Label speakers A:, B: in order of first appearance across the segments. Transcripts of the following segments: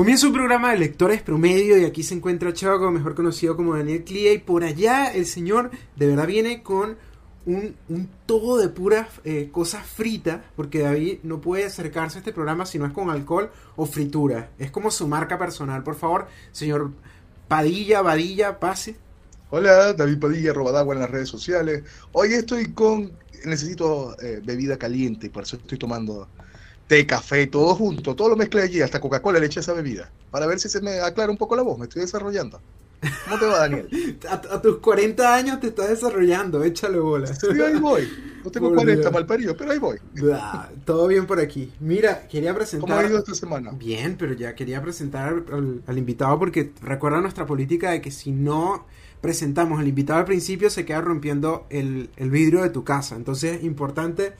A: Comienza un programa de lectores promedio y aquí se encuentra Chago, mejor conocido como Daniel Clia, y por allá el señor de verdad viene con un, todo de puras eh, cosas fritas, porque David no puede acercarse a este programa si no es con alcohol o fritura. Es como su marca personal. Por favor, señor Padilla, Vadilla, pase.
B: Hola, David Padilla, Robadagua en las redes sociales. Hoy estoy con. Necesito eh, bebida caliente, por eso estoy tomando té, café, todo junto, todo lo mezclé allí, hasta Coca-Cola le eché esa bebida, para ver si se me aclara un poco la voz, me estoy desarrollando. ¿Cómo te va, Daniel?
A: a, tus 40 años te estás desarrollando, échale bola.
B: Sí, ahí voy. No tengo 40 mal parido, pero ahí voy.
A: todo bien por aquí. Mira, quería presentar.
B: ¿Cómo ha ido esta semana?
A: Bien, pero ya quería presentar al, invitado porque recuerda nuestra política de que si no presentamos al invitado al principio se queda rompiendo el, el vidrio de tu casa. Entonces es importante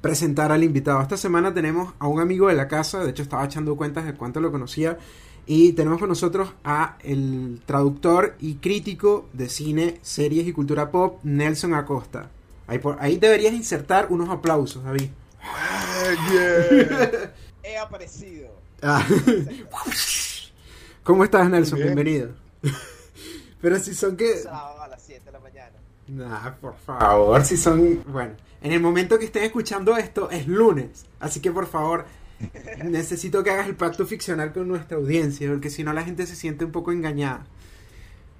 A: presentar al invitado. Esta semana tenemos a un amigo de la casa, de hecho estaba echando cuentas de cuánto lo conocía, y tenemos con nosotros a el traductor y crítico de cine, series y cultura pop, Nelson Acosta. Ahí, por, ahí deberías insertar unos aplausos, David.
C: He aparecido.
A: Ah. ¿Cómo estás, Nelson? Bienvenido. Pero si son que...
C: Sábado a las 7 de la mañana.
A: Nah, por favor, si son... Bueno, en el momento que estén escuchando esto es lunes, así que por favor necesito que hagas el pacto ficcional con nuestra audiencia, porque si no la gente se siente un poco engañada.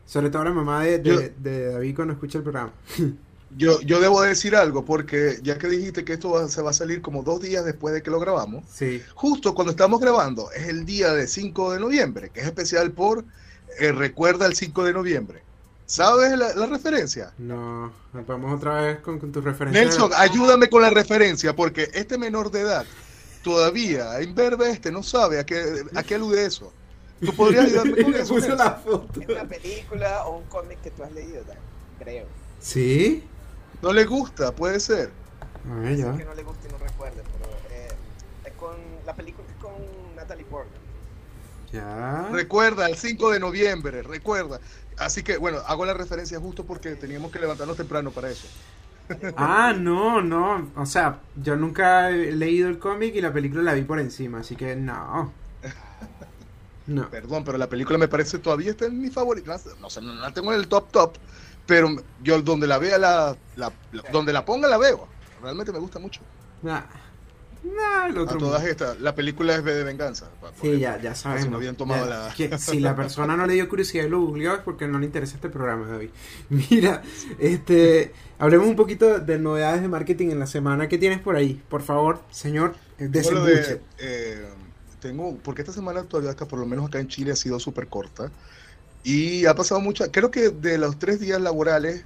A: Sobre todo la mamá de, David cuando escucha el programa.
B: Yo, yo debo decir algo, porque ya que dijiste que esto se va a salir como dos días después de que lo grabamos,
A: sí.
B: justo cuando estamos grabando es el día de 5 de noviembre, que es especial por eh, Recuerda el 5 de noviembre. ¿Sabes la, referencia?
A: No, vamos otra vez con, tu referencia.
B: Nelson, ayúdame con la referencia, porque este menor de edad todavía, en verde este, no sabe a qué, a qué alude eso. ¿Tú podrías ayudarme con eso?
C: la foto. Es una película o un cómic que tú has leído, creo.
A: ¿Sí?
B: No le gusta, puede ser.
C: A ver, ya. Es que no le gusta y no recuerde, pero eh, es con, la película es con Natalie Portman.
A: Ya.
B: Recuerda, el 5 de noviembre, recuerda. Así que, bueno, hago la referencia justo porque teníamos que levantarnos temprano para eso.
A: Ah, no, no. O sea, yo nunca he leído el cómic y la película la vi por encima, así que no.
B: No. Perdón, pero la película me parece todavía está en mi favorita. No sé, no la tengo en el top top, pero yo donde la vea, la, donde la ponga la veo. Realmente me gusta mucho.
A: Nah.
B: No, a todas estas, la película es de venganza.
A: Sí, ya, ya sabemos.
B: habían tomado la...
A: si la persona no le dio curiosidad y lo googleó es porque no le interesa este programa, David. Mira, este, hablemos un poquito de novedades de marketing en la semana. ¿Qué tienes por ahí? Por favor, señor,
B: de, eh, tengo, porque esta semana todavía acá, por lo menos acá en Chile, ha sido súper corta. Y ha pasado mucho, creo que de los tres días laborales,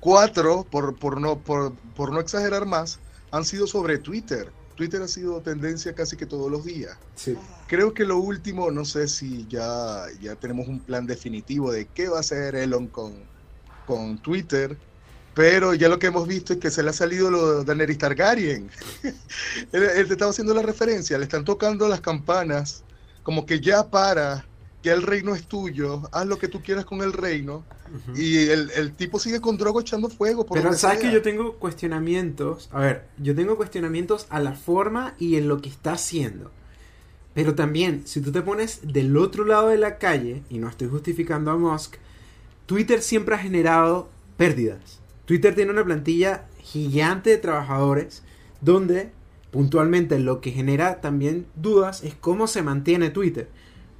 B: cuatro, por, por, no, por, por no exagerar más, han sido sobre Twitter Twitter ha sido tendencia casi que todos los días. Creo que lo último, no sé si ya, ya tenemos un plan definitivo de qué va a hacer Elon con, con Twitter, pero ya lo que hemos visto es que se le ha salido lo de Daenerys Targaryen. él, él, te estaba haciendo la referencia, le están tocando las campanas, como que ya para, que el reino es tuyo, haz lo que tú quieras con el reino. Y el, tipo sigue con Drogo echando fuego.
A: Por Pero sabes que yo tengo cuestionamientos. A ver, yo tengo cuestionamientos a la forma y en lo que está haciendo. Pero también, si tú te pones del otro lado de la calle, y no estoy justificando a Musk, Twitter siempre ha generado pérdidas. Twitter tiene una plantilla gigante de trabajadores donde puntualmente lo que genera también dudas es cómo se mantiene Twitter.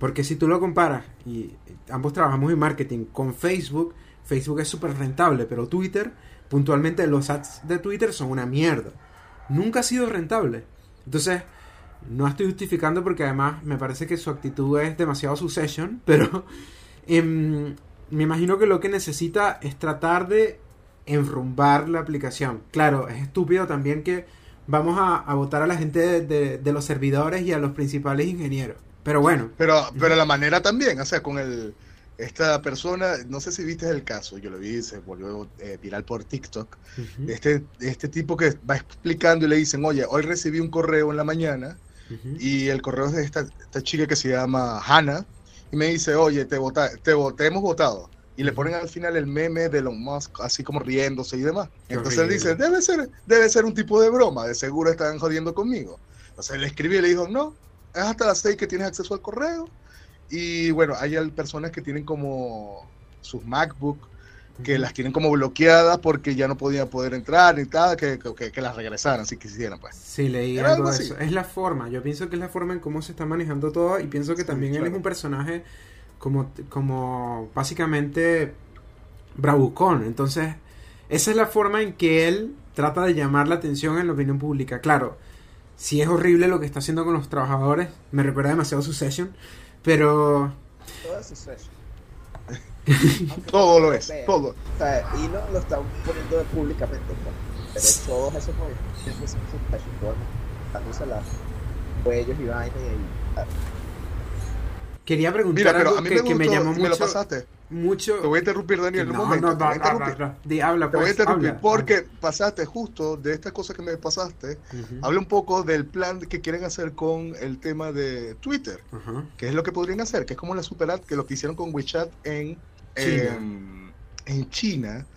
A: Porque si tú lo comparas, y ambos trabajamos en marketing, con Facebook, Facebook es súper rentable, pero Twitter, puntualmente los ads de Twitter son una mierda. Nunca ha sido rentable. Entonces, no estoy justificando porque además me parece que su actitud es demasiado succession, pero em, me imagino que lo que necesita es tratar de enrumbar la aplicación. Claro, es estúpido también que vamos a, votar a la gente de los servidores y a los principales ingenieros. Pero bueno.
B: Pero, pero la manera también, o sea, con el esta persona, no sé si viste el caso, yo lo vi, se volvió eh, viral por TikTok, este, este tipo que va explicando y le dicen, oye, hoy recibí un correo en la mañana y el correo es de esta, esta, chica que se llama Hannah y me dice, oye, te, vota, te, te hemos votado. Y le ponen al final el meme de Elon Musk, así como riéndose y demás. Entonces él dice, debe ser, debe ser un tipo de broma, de seguro están jodiendo conmigo. Sea, le escribí y le dijo, no, es hasta las 6 que tienes acceso al correo. Y bueno, hay personas que tienen como sus MacBook que las tienen como bloqueadas porque ya no podían poder entrar ni tal, que, que, que las regresaran si quisieran, pues.
A: Sí, leí algo de eso. Es la forma, yo pienso que es la forma en cómo se está manejando todo y pienso que también él es un personaje como, como básicamente bravucón, entonces esa es la forma en que él trata de llamar la atención en la opinión pública. Claro, si es horrible lo que está haciendo con los trabajadores, me recuerda demasiado su session, pero...
C: Todo es Succession.
B: todo lo es, todo.
C: O sea, y no lo está poniendo públicamente, pues. pero todos esos movimientos son Succession, todo las cuellos y vainas y... Ah.
A: Quería preguntar
B: Mira, pero
A: algo
B: a mí
A: que,
B: me,
A: que
B: gustó,
A: me llamó
B: me lo
A: mucho.
B: pasaste.
A: Mucho
B: Te voy a interrumpir, Daniel, un
A: no,
B: momento.
A: no,
B: te voy a
A: no, no,
B: interrumpir.
A: no, no. Di, habla,
B: Te voy a
A: pues,
B: interrumpir
A: habla.
B: porque pasaste justo de esta cosa que me pasaste.
A: Ujú,
B: Habla un poco del plan que quieren hacer con el tema de Twitter,
A: ajá.
B: que es lo que podrían hacer, que es como la super app que lo que hicieron con WeChat en
A: China.
B: en, en China.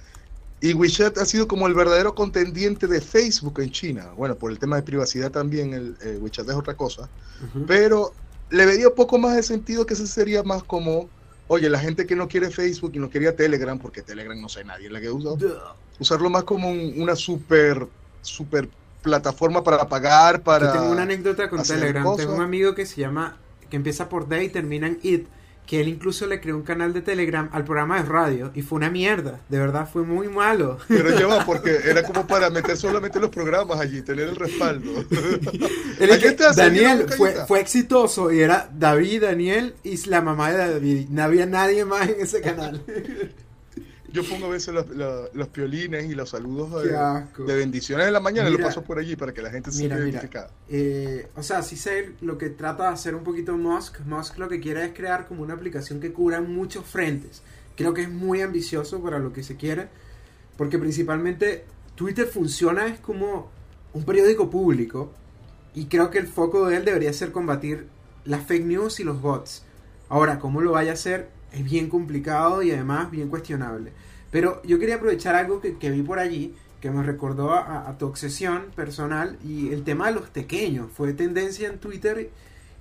B: Y WeChat ha sido como el verdadero contendiente de Facebook en China. Bueno, por el tema de privacidad también, el eh, WeChat es otra cosa.
A: ujú.
B: Pero le veía un poco más de sentido que ese sería más como, oye, la gente que no quiere Facebook y no quería Telegram, porque Telegram no sé nadie la que usa, usarlo más como un- una super, super plataforma para pagar, para...
A: Yo tengo una anécdota con Telegram.
B: cosas.
A: Tengo un amigo que se llama, que empieza por D y termina en IT, que él incluso le creó un canal de Telegram al programa de radio y fue una mierda. De verdad, fue muy malo.
B: Pero ya va, porque era como para meter solamente los programas allí, tener el respaldo. Aquí
A: que Daniel fue, fue exitoso y era David, Daniel y la mamá de David. No había nadie más en ese canal.
B: Yo pongo a veces los, los- los piolines y los saludos de, de bendiciones de la mañana y lo
A: Mira.
B: paso por allí para que la gente se
A: Mira,
B: sienta
A: mira.
B: identificada.
A: Eh, o sea, sí sé lo que trata de hacer un poquito Musk. Musk lo que quiere es crear como una aplicación que cubra muchos frentes. Creo que es muy ambicioso para lo que se quiere. Porque principalmente Twitter funciona es como un periódico público. Y creo que el foco de él debería ser combatir las fake news y los bots. Ahora, cómo lo vaya a hacer es bien complicado y además bien cuestionable. Pero yo quería aprovechar algo que, que vi por allí, que me recordó a, a tu obsesión personal y el tema de los pequeños. Fue tendencia en Twitter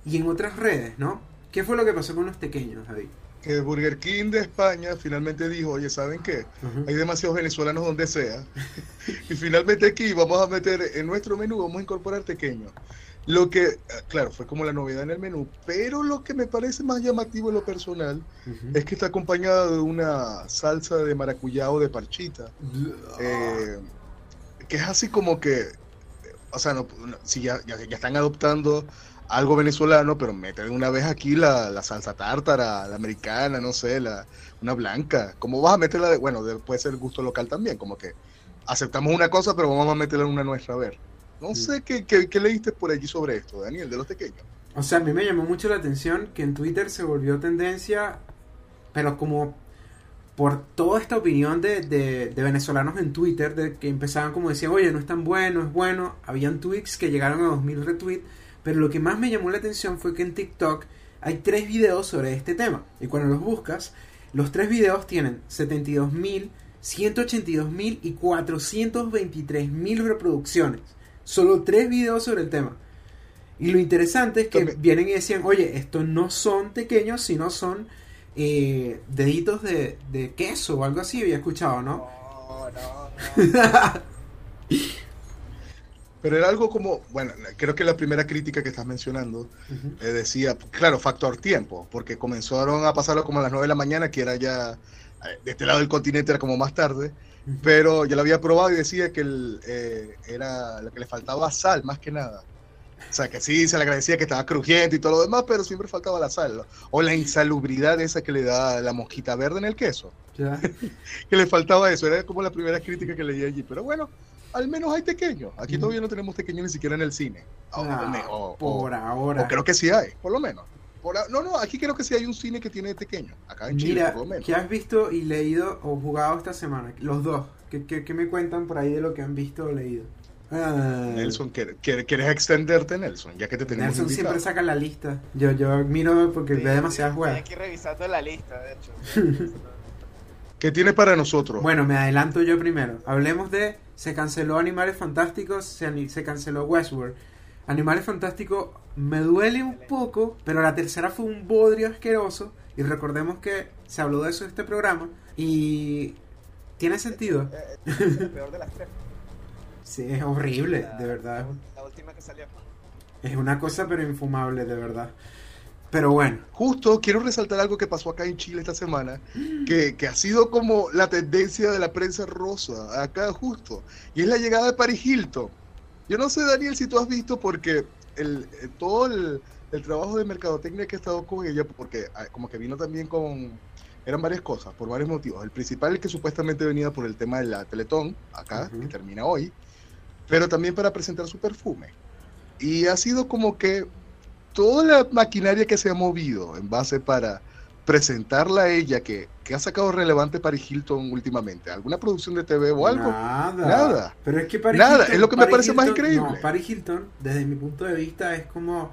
A: y en otras redes, ¿no? ¿Qué fue lo que pasó con los pequeños, David?
B: Que Burger King de España finalmente dijo, oye, ¿saben qué? Hay demasiados venezolanos donde sea. y finalmente aquí vamos a meter en nuestro menú, vamos a incorporar pequeños. Lo que, eh, claro, fue como la novedad en el menú, pero lo que me parece más llamativo en lo personal es que está acompañada de una salsa de maracuyá o de parchita. eh, que es así como que, o sea, no, no- si ya, ya, ya están adoptando algo venezolano, pero mete de una vez aquí la, la salsa tártara, la americana, no sé, la, una blanca. ¿Cómo vas a meterla? De, bueno, de- puede ser gusto local también, como que aceptamos una cosa, pero vamos a meterla en una nuestra, a ver. No sé qué, qué, qué leíste por allí sobre esto, Daniel, de los pequeños.
A: O sea, a mí me llamó mucho la atención que en Twitter se volvió tendencia, pero como por toda esta opinión de, de- de venezolanos en Twitter, de que empezaban como decían, oye, no es tan bueno, es bueno. Habían tweets que llegaron a 2000 retweets, pero lo que más me llamó la atención fue que en TikTok hay tres videos sobre este tema. Y cuando los buscas, los tres videos tienen 72.000, 182.000 y 423.000 reproducciones. Solo tres videos sobre el tema. Y lo interesante es que vienen y decían, oye, estos no son pequeños, sino son eh, deditos de, de queso o algo así, había escuchado, ¿no?
C: No, no, no.
B: Pero era algo como, bueno, creo que la primera crítica que estás mencionando eh, decía, claro, factor tiempo, porque comenzaron a pasarlo como a las 9 de la mañana, que era ya, de este lado del continente era como más tarde, pero ya lo había probado y decía que el, eh, era lo que le faltaba sal, más que nada. O sea, que sí, se le agradecía que estaba crujiente y todo lo demás, pero siempre faltaba la sal. O la insalubridad esa que le da la mosquita verde en el queso.
A: Ya.
B: Que le faltaba eso. Era como la primera crítica que leí allí. Pero bueno, al menos hay tequeños. Aquí todavía no tenemos tequeños ni siquiera en el cine.
A: Ah,
B: o-
A: por ahora.
B: o creo que sí hay, por lo menos. No, no, aquí creo que sí hay un cine que tiene pequeño. Acá en Chile,
A: Mira,
B: por lo menos.
A: ¿qué has visto y leído o jugado esta semana? Los dos. ¿Qué, qué, qué me cuentan por ahí de lo que han visto o leído? Ah,
B: Nelson, ¿quieres, extenderte, Nelson? Ya que te tenemos
A: Nelson
B: invitado.
A: siempre saca la lista. Yo, yo miro porque
C: Sí,
A: ve demasiadas
C: Estoy
A: juegas.
C: aquí revisando la lista, de hecho.
B: ¿Qué tiene para nosotros?
A: Bueno, me adelanto yo primero. Hablemos de se canceló Animales Fantásticos, se, se canceló Westworld. Animales Fantásticos me duele un poco, pero la tercera fue un bodrio asqueroso. Y recordemos que se habló de eso en este programa. Y tiene sentido.
C: Eh, es la peor de las tres.
A: Sí, es horrible,
C: La-
A: de verdad.
C: La última que salió.
A: Es una cosa pero infumable, de verdad. Pero bueno,
B: Justo quiero resaltar algo que pasó acá en Chile esta semana, que, que ha sido como la tendencia de la prensa rosa, acá justo, y es la llegada de Paris Hilton. Yo no sé, Daniel, si tú has visto, porque el, eh, todo el, el trabajo de mercadotecnia que he estado con ella, porque ah, como que vino también con, eran varias cosas, por varios motivos. El principal es que supuestamente venía por el tema de la Teletón, acá, que termina hoy, pero también para presentar su perfume. Y ha sido como que toda la maquinaria que se ha movido en base para presentarla a ella, que, que ha sacado relevante Paris Hilton últimamente, alguna producción de TV o algo.
A: nada.
B: Nada.
A: Pero es que Paris
B: Nada,
A: Hilton-
B: es lo que me parece más
A: Hilton-
B: increíble.
A: No, Paris Hilton, desde mi punto de vista, es como,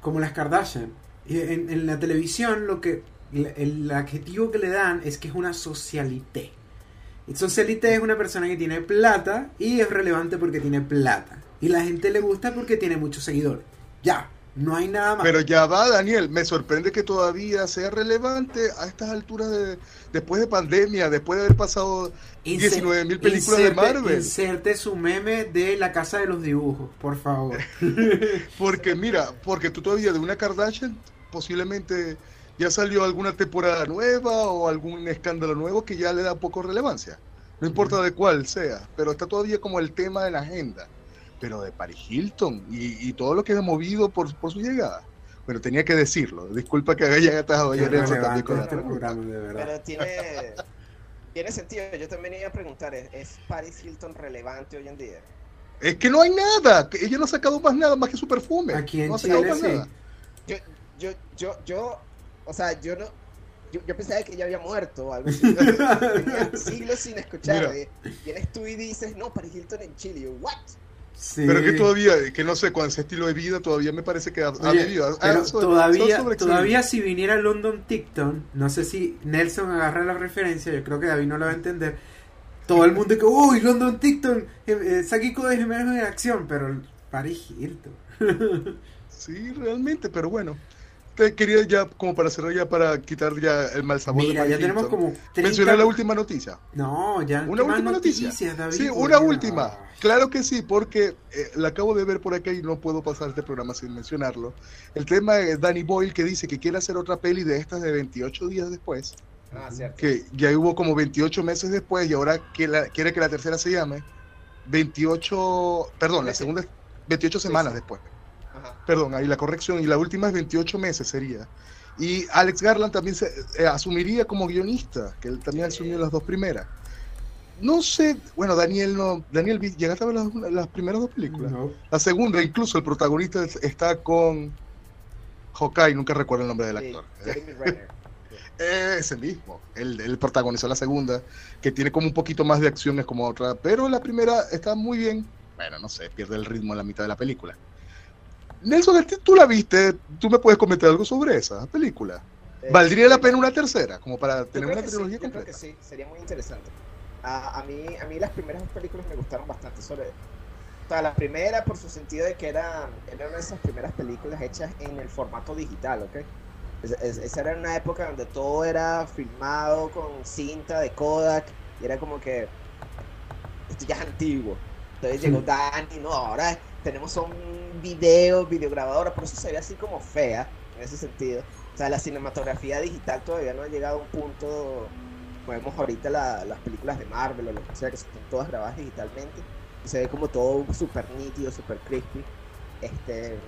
A: como las Kardashian. Y En, en la televisión, lo que el, el adjetivo que le dan es que es una socialité. Y socialité es una persona que tiene plata y es relevante porque tiene plata. Y la gente le gusta porque tiene muchos seguidores. Ya, no hay nada más.
B: Pero ya va, Daniel, me sorprende que todavía sea relevante a estas alturas de, después de pandemia, después de haber pasado
A: Inser-
B: 19 mil películas de Marvel.
A: Inserte su meme de la casa de los dibujos, por favor.
B: Porque mira, porque tú todavía de una Kardashian posiblemente ya salió alguna temporada nueva o algún escándalo nuevo que ya le da poco relevancia. No importa de cuál sea, pero está todavía como el tema de la agenda. Pero de Paris Hilton y, y todo lo que ha movido por, por su llegada. Bueno, tenía que decirlo. Disculpa que haya atajado
A: Qué
B: ayer eso también con la
A: este programa, de verdad.
C: Pero tiene, tiene sentido. Yo también iba a preguntar, ¿es, es Paris Hilton relevante hoy en día?
B: Es que no hay nada. Ella no ha sacado más nada más que su perfume.
A: Aquí en
B: no ha sacado
A: Chile
B: más
A: sí.
B: nada.
C: Yo, yo, yo, yo, o sea, yo no, yo, yo pensaba que ella había muerto o algo así. Tenía siglos sin escuchar.
B: Mira.
C: Vienes tú y dices, no, Paris Hilton en Chile. Yo, ¿what?
A: Sí.
B: Pero que todavía, que no sé, con ese estilo de vida todavía me parece que ha,
A: Oye,
B: vivido. ha- so-
A: todavía, todavía si viniera London Ticton, no sé si Nelson agarra la referencia, yo creo que David no la va a entender. Todo el mundo que, uy, London Ticton, eh, eh, Sakiko de Gemelos en acción, pero Paris Hilton.
B: Sí, realmente, pero bueno. Te quería ya, como para cerrar ya, para quitar ya el mal sabor
A: Mira,
B: de
A: ya tenemos como 30...
B: Mencionar la última noticia.
A: No, ya.
B: Una
A: ¿qué más
B: última noticia.
A: noticias, David?
B: Sí, una
A: Dios.
B: última. Claro que sí, porque eh, la acabo de ver por acá y no puedo pasar este programa sin mencionarlo. El tema de Danny Boyle que dice que quiere hacer otra peli de estas de 28 días después,
C: Ah, cierto.
B: que ya hubo como 28 meses después y ahora que la- quiere que la tercera se llame 28, perdón, la segunda es 28 semanas
C: sí.
B: después.
C: Ajá.
B: Perdón, ahí la corrección. Y la última es 28 meses sería. Y Alex Garland también se eh, asumiría como guionista, que él también
C: Sí.
B: asumió las dos primeras. No sé, bueno, Daniel no. Daniel, ¿llegaste a ver las, las primeras dos películas?
A: No.
B: La segunda, incluso el protagonista es- está con Hawkeye, nunca recuerdo el nombre del
C: Sí,
B: actor.
C: Renner.
B: Ese mismo, él, él protagonizó la segunda, que tiene como un poquito más de acciones como otra, pero la primera está muy bien. Bueno, no sé, pierde el ritmo en la mitad de la película. Nelson, ¿a ti- tú la viste, tú me puedes comentar algo sobre esa película.
C: Eh,
B: ¿Valdría la pena una tercera? Como para tener una
C: que sí,
B: trilogía
C: yo creo
B: completa.
C: que sí, sería muy interesante. A, a, mí, a mí las primeras dos películas me gustaron bastante. Sobre, o sea, la primera por su sentido de que era, era una de esas primeras películas hechas en el formato digital, ¿ok? Es- es- esa era una época donde todo era filmado con cinta de Kodak y era como que esto ya es antiguo. Entonces llegó. Dani, no, ahora tenemos un video, videograbadora, por eso se ve así como fea en ese sentido. O sea, la cinematografía digital todavía no ha llegado a un punto. Vemos ahorita la- las películas de Marvel o lo que sea, que son todas grabadas digitalmente. Se ve como todo súper nítido, súper crispy. Este,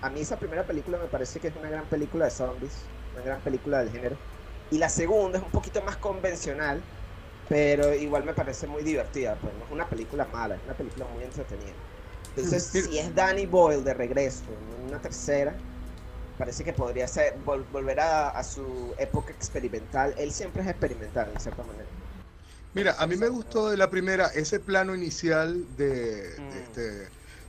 C: a mí esa primera película me parece que es una gran película de zombies, una gran película del género. Y la segunda es un poquito más convencional, pero igual me parece muy divertida. Pues no es una película mala, es una película muy entretenida. Entonces, si es Danny Boyle de regreso en una tercera, parece que podría ser vol- volver a, a su época experimental. Él siempre es experimental, de cierta manera.
B: Mira, a mí me gustó de la primera ese plano inicial de,
C: Mm.
B: de este,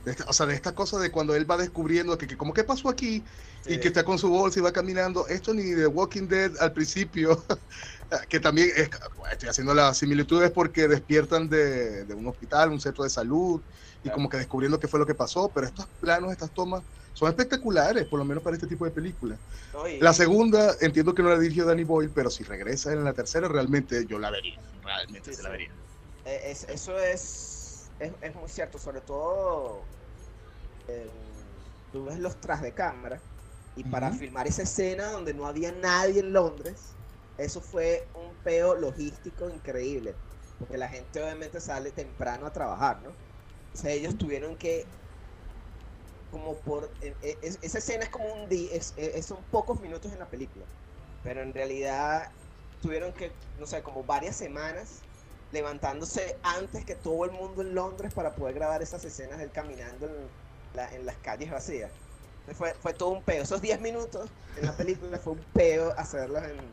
B: de esta, o sea, de esta cosa de cuando él va descubriendo que, que como qué pasó aquí y que está con su bolsa y va caminando. Esto ni de Walking Dead al principio, que también es, estoy haciendo las similitudes porque despiertan de, de un hospital, un centro de salud y como que descubriendo qué fue lo que pasó, pero estos planos, estas tomas son espectaculares, por lo menos para este tipo de películas. La segunda, entiendo que no la dirigió Danny Boyle, pero si regresa en la tercera, realmente yo la vería. Realmente
C: Sí,
B: se la vería.
C: Es- eso es, es, es muy cierto, sobre todo eh, tú ves los tras de cámara y para filmar esa escena donde no había nadie en Londres, eso fue un peo logístico increíble, porque la gente obviamente sale temprano a trabajar, ¿no? O sea, ellos tuvieron que como por eh, es- esa escena es como un día, es, es- son pocos minutos en la película, pero en realidad tuvieron que, no sé, como varias semanas levantándose antes que todo el mundo en Londres para poder grabar esas escenas de él caminando en, la- en las calles vacías. Fue, fue todo un peo. Esos 10 minutos en la película fue un peo hacerlos en,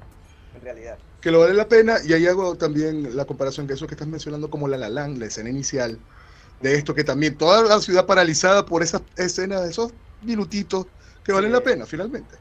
C: en realidad.
B: Que lo vale la pena, y ahí hago también la comparación que eso que estás mencionando como La La Land, la escena inicial, de esto que también toda la ciudad paralizada por esas escenas, esos minutitos que valen
C: Sí.
B: la pena, finalmente.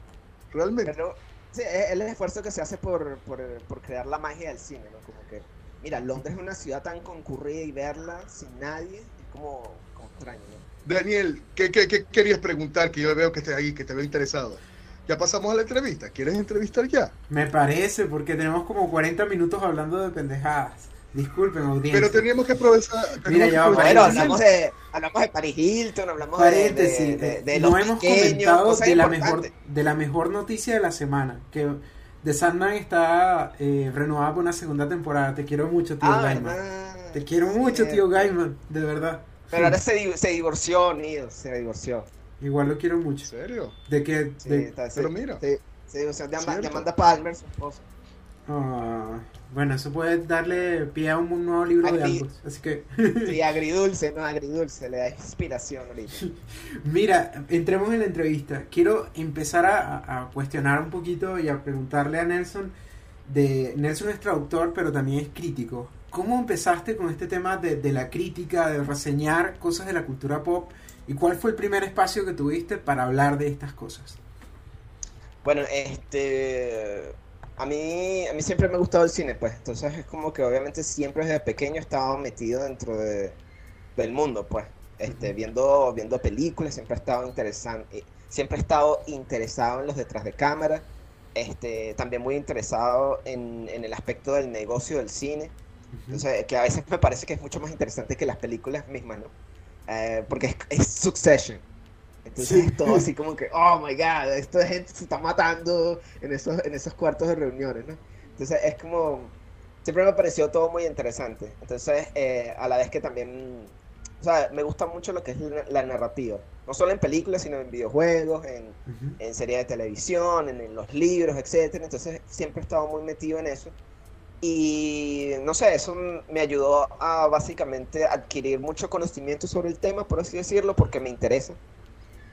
B: Realmente.
C: Pero sí, es el esfuerzo que se hace por, por, por crear la magia del cine, ¿no? Como que, mira, Londres es una ciudad tan concurrida y verla sin nadie es como, como extraño, ¿no?
B: Daniel, ¿qué, qué, qué querías preguntar? Que yo veo que estés ahí, que te veo interesado. Ya pasamos a la entrevista. ¿Quieres entrevistar ya?
A: Me parece, porque tenemos como 40 minutos hablando de pendejadas. Disculpen, audiencia.
B: Pero teníamos que aprovechar. teníamos
A: Mira, ya
C: Bueno, hablamos de, hablamos de Paris Hilton, hablamos de-
A: Paréntesis,
C: de, de, de
A: no
C: los
A: hemos
C: pequeños,
A: comentado de la, mejor, de la mejor noticia de la semana, que The Sandman está eh, renovada por una segunda temporada. Te quiero mucho, tío
C: Ah,
A: Gaiman.
C: verdad.
A: Te quiero mucho, tío Gaiman, de verdad.
C: Pero ahora se, se divorció, Nido, se divorció.
A: Igual lo quiero
B: ¿En
A: mucho.
B: serio?
A: De que...
C: Sí,
A: de-
C: está-
B: Pero mira.
C: se- se divorció de. Amanda Palmer, su esposa.
A: Ah, bueno, eso puede darle pie a un nuevo libro de ambos. Así que...
C: Sí, agridulce, no, agridulce, le da inspiración ahorita.
A: Mira, entremos en la entrevista. Quiero empezar a, a cuestionar un poquito y a preguntarle a Nelson. De, Nelson es traductor, pero también es crítico. ¿Cómo empezaste con este tema de, de la crítica, de reseñar cosas de la cultura pop? ¿Y cuál fue el primer espacio que tuviste para hablar de estas cosas?
C: Bueno, este. A mí, a mí siempre me ha gustado el cine, pues. Entonces es como que obviamente siempre desde pequeño he estado metido dentro de, del mundo, pues. Este, viendo, viendo películas, siempre he estado interesado, siempre he estado interesado en los detrás de cámara. Este, también muy interesado en, en el aspecto del negocio del cine. Entonces, que a veces me parece que es mucho más interesante que las películas mismas, ¿no? Eh, porque es, es Succession. Entonces
A: Sí.
C: todo así como que, oh my god, esto de gente se está matando en esos, en esos cuartos de reuniones, ¿no? Entonces es como, siempre me pareció todo muy interesante. Entonces, eh, a la vez que también, o sea, me gusta mucho lo que es la, la narrativa. No solo en películas, sino en videojuegos, en,
A: Ujú.
C: en series de televisión, en, en los libros, etcétera. Entonces siempre he estado muy metido en eso. Y no sé, eso me ayudó a básicamente adquirir mucho conocimiento sobre el tema, por así decirlo, porque me interesa.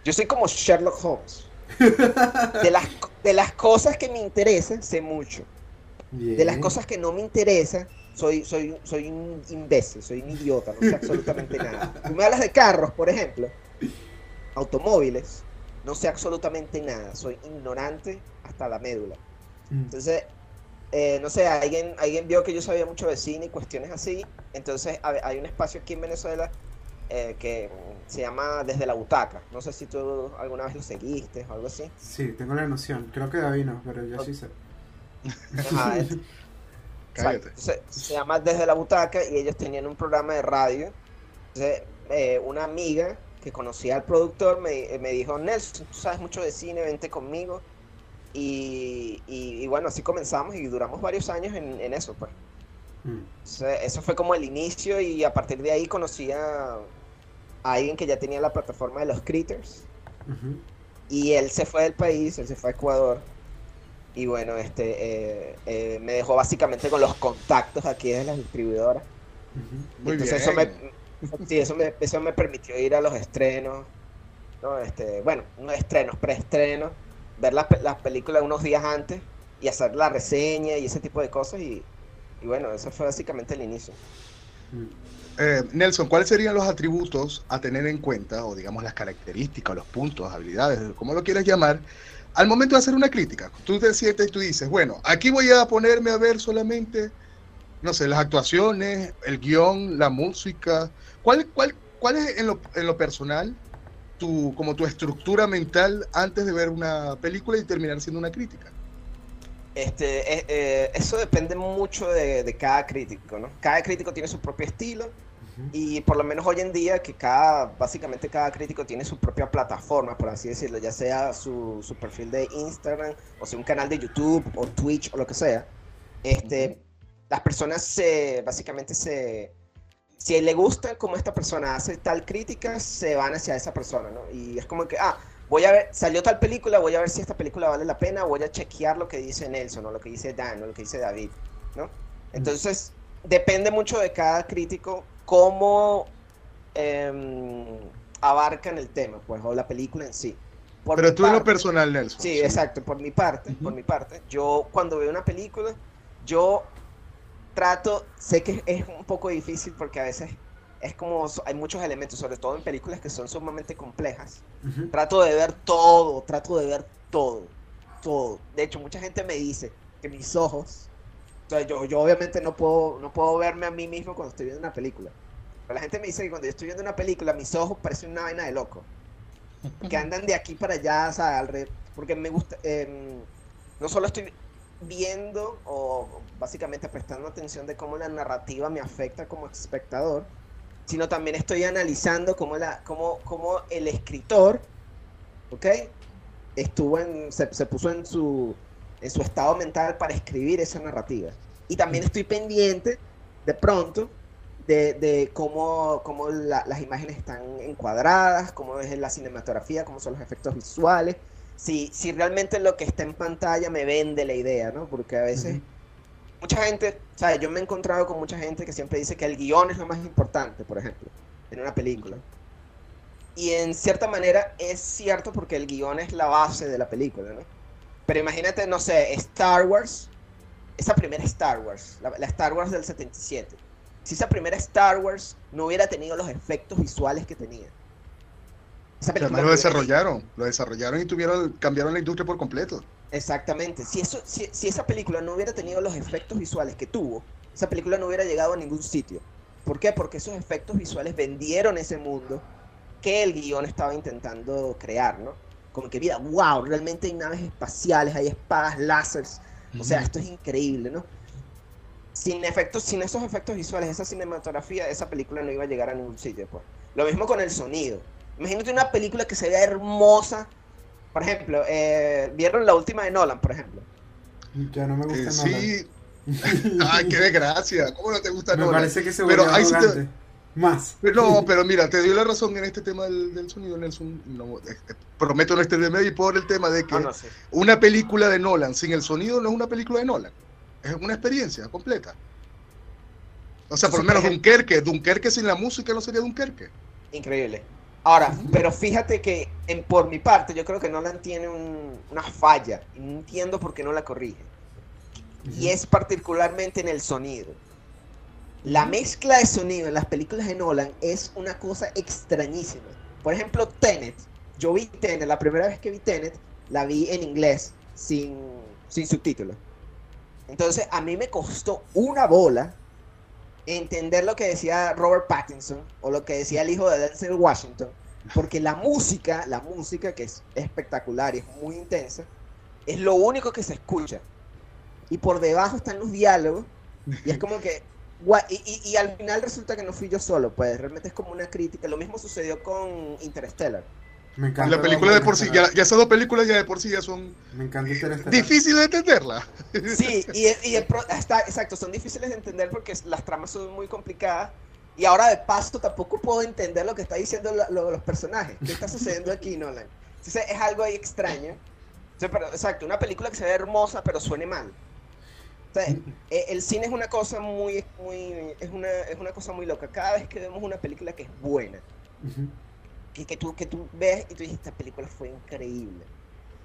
C: Yo soy como Sherlock Holmes. De las, de las cosas que me interesan, sé mucho. De las
A: Bien.
C: cosas que no me interesan, soy, soy, soy un imbécil, soy un idiota, no sé absolutamente nada. Tú me hablas de carros, por ejemplo, automóviles, no sé absolutamente nada, soy ignorante hasta la médula.
A: Mm.
C: Entonces, eh, no sé, alguien, alguien vio que yo sabía mucho de cine y cuestiones así, entonces hay un espacio aquí en Venezuela eh, que se llama Desde la Butaca. No sé si tú alguna vez lo seguiste o algo así.
A: Sí, tengo la noción. Creo que David no, pero yo sí sé.
C: Ajá, es-
B: Cállate.
C: Se, se llama Desde la Butaca y ellos tenían un programa de radio. Entonces, eh, una amiga que conocía al productor me, me dijo, Nelson, tú sabes mucho de cine, vente conmigo. Y, y- y bueno, así comenzamos y duramos varios años en, en eso, pues.
A: Mm.
C: Entonces, eso fue como el inicio y a partir de ahí conocí a, alguien que ya tenía la plataforma de los Critters.
A: Ujú.
C: Y él se fue del país, él se fue a Ecuador. Y bueno, este eh, eh, me dejó básicamente con los contactos aquí de las distribuidoras.
A: Ujú.
B: Muy
C: Entonces
B: bien.
C: eso me, sí, eso me, eso me permitió ir a los estrenos, ¿no? Este, bueno, no estrenos, preestrenos, ver las, las películas unos días antes y hacer la reseña y ese tipo de cosas. Y, y bueno, eso fue básicamente el inicio.
A: Mm.
B: Eh, Nelson, ¿cuáles serían los atributos a tener en cuenta, o digamos las características, los puntos, habilidades, como lo quieras llamar, al momento de hacer una crítica? Tú te sientes y tú dices, bueno, aquí voy a ponerme a ver solamente, no sé, las actuaciones, el guion, la música. ¿Cuál, cuál ¿cuál es en lo, en lo personal tu, como tu estructura mental antes de ver una película y terminar siendo una crítica?
C: Este, eh, eh, eso depende mucho de, de cada crítico, ¿no? Cada crítico tiene su propio estilo y por lo menos hoy en día que cada, básicamente cada crítico tiene su propia plataforma, por así decirlo, ya sea su, su perfil de Instagram, o sea un canal de YouTube, o Twitch, o lo que sea. Este, Las personas se, básicamente se, si le gusta cómo esta persona hace tal crítica, se van hacia esa persona, ¿no? Y es como que, ah, voy a ver, salió tal película, voy a ver si esta película vale la pena, voy a chequear lo que dice Nelson, o lo que dice Dan, o lo que dice David, ¿no? Entonces, depende mucho de cada crítico cómo eh, abarcan el tema, pues, o la película en sí.
B: Por Pero tú en lo personal, Nelson.
C: Sí, exacto, por mi parte, uh -huh. por mi parte. Yo cuando veo una película, yo trato, sé que es un poco difícil porque a veces es como, hay muchos elementos, sobre todo en películas que son sumamente complejas. Uh -huh. Trato de ver todo, trato de ver todo, todo. De hecho, mucha gente me dice que mis ojos, o sea, yo, yo obviamente no puedo, no puedo verme a mí mismo cuando estoy viendo una película. Pero la gente me dice que cuando yo estoy viendo una película, mis ojos parecen una vaina de loco. Que andan de aquí para allá, o sea, alrededor, porque me gusta, eh, no solo estoy viendo o básicamente prestando atención de cómo la narrativa me afecta como espectador, sino también estoy analizando cómo, la, cómo, cómo el escritor, ¿ok? Estuvo en, se, se, puso en su, en su estado mental para escribir esa narrativa. Y también estoy pendiente, de pronto, de, de cómo, cómo la, las imágenes están encuadradas, cómo es la cinematografía, cómo son los efectos visuales, si, si realmente lo que está en pantalla me vende la idea, ¿no? Porque a veces... mucha gente, sea, yo me he encontrado con mucha gente que siempre dice que el guion es lo más importante, por ejemplo, en una película. Y en cierta manera es cierto porque el guion es la base de la película, ¿no? Pero imagínate, no sé, Star Wars, esa primera Star Wars, la, la Star Wars del 77. Si esa primera Star Wars no hubiera tenido los efectos visuales que tenía.
B: Además lo desarrollaron, lo desarrollaron y tuvieron, cambiaron la industria por completo.
C: Exactamente. Si, eso, si, si, esa película no hubiera tenido los efectos visuales que tuvo, esa película no hubiera llegado a ningún sitio. ¿Por qué? Porque esos efectos visuales vendieron ese mundo que el guion estaba intentando crear, ¿no? Como que, mira, wow, realmente hay naves espaciales, hay espadas, láseres. O sea, esto es increíble, ¿no? Sin efectos, sin esos efectos visuales, esa cinematografía, esa película no iba a llegar a ningún sitio, pues. Lo mismo con el sonido. Imagínate una película que se vea hermosa, por ejemplo, eh, ¿vieron la última de Nolan, por ejemplo?
A: Ya no me gusta
B: eh,
A: Nolan.
B: Sí. Ay, qué desgracia. ¿Cómo no te gusta
A: me
B: Nolan?
A: parece que se
B: pero ahí te...
A: Más.
B: Pero no, pero mira, te doy la razón en este tema del, del sonido, Nelson. No, eh, prometo no extenderme y por el tema de que
C: Ah, no, sí.
B: una película de Nolan sin el sonido no es una película de Nolan. Es una experiencia completa. O sea, por lo menos Dunkerque. Dunkerque sin la música no sería Dunkerque.
C: Increíble. Ahora, pero fíjate que en, por mi parte yo creo que Nolan tiene un- una falla y no entiendo por qué no la corrige. Y es particularmente en el sonido. La mezcla de sonido en las películas de Nolan es una cosa extrañísima. Por ejemplo, Tenet. Yo vi Tenet, la primera vez que vi Tenet, la vi en inglés, sin, sin subtítulos. Entonces, a mí me costó una bola entender lo que decía Robert Pattinson o lo que decía el hijo de Denzel Washington, porque la música, la música que es espectacular y es muy intensa, es lo único que se escucha. Y por debajo están los diálogos y es como que y- y al final resulta que no fui yo solo, pues realmente es como una crítica. Lo mismo sucedió con Interstellar.
A: Me encanta.
B: La película de por sí, ya, ya esas dos películas ya de por sí ya son
A: Me encanta
B: difíciles de entenderla.
C: Sí, y, y el pro- está, exacto, son difíciles de entender porque las tramas son muy complicadas. Y ahora de paso tampoco puedo entender lo que está diciendo lo- lo- los personajes. ¿Qué está sucediendo aquí, Nolan? Entonces es algo ahí extraño. Pero, exacto, una película que se ve hermosa pero suene mal. O sea, eh, el cine es una cosa muy, muy, es una, es una cosa muy loca. Cada vez que vemos una película que es buena. Que, que, tú, que tú ves y tú dices, esta película fue increíble.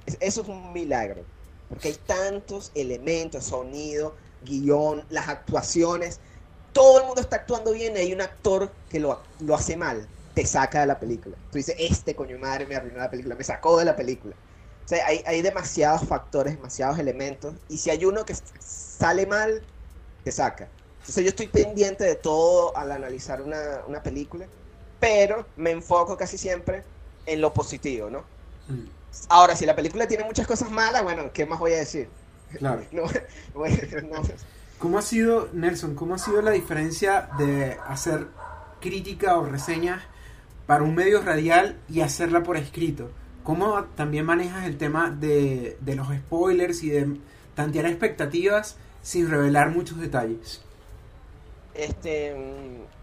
C: Es- eso es un milagro, porque hay tantos elementos, sonido, guion, las actuaciones, todo el mundo está actuando bien y hay un actor que lo, lo hace mal, te saca de la película. Tú dices, este coño madre me arruinó la película, me sacó de la película. O sea, hay, hay demasiados factores, demasiados elementos, y si hay uno que sale mal, te saca. Entonces yo estoy pendiente de todo al analizar una, una película pero me enfoco casi siempre en lo positivo, ¿no?
A: Mm,
C: Ahora, si la película tiene muchas cosas malas, bueno, ¿qué más voy a decir?
A: Claro.
C: No, bueno, no.
A: ¿Cómo ha sido, Nelson, cómo ha sido la diferencia de hacer crítica o reseñas para un medio radial y hacerla por escrito? ¿Cómo también manejas el tema de, de los spoilers y de tantear expectativas sin revelar muchos detalles?
C: Este, mm,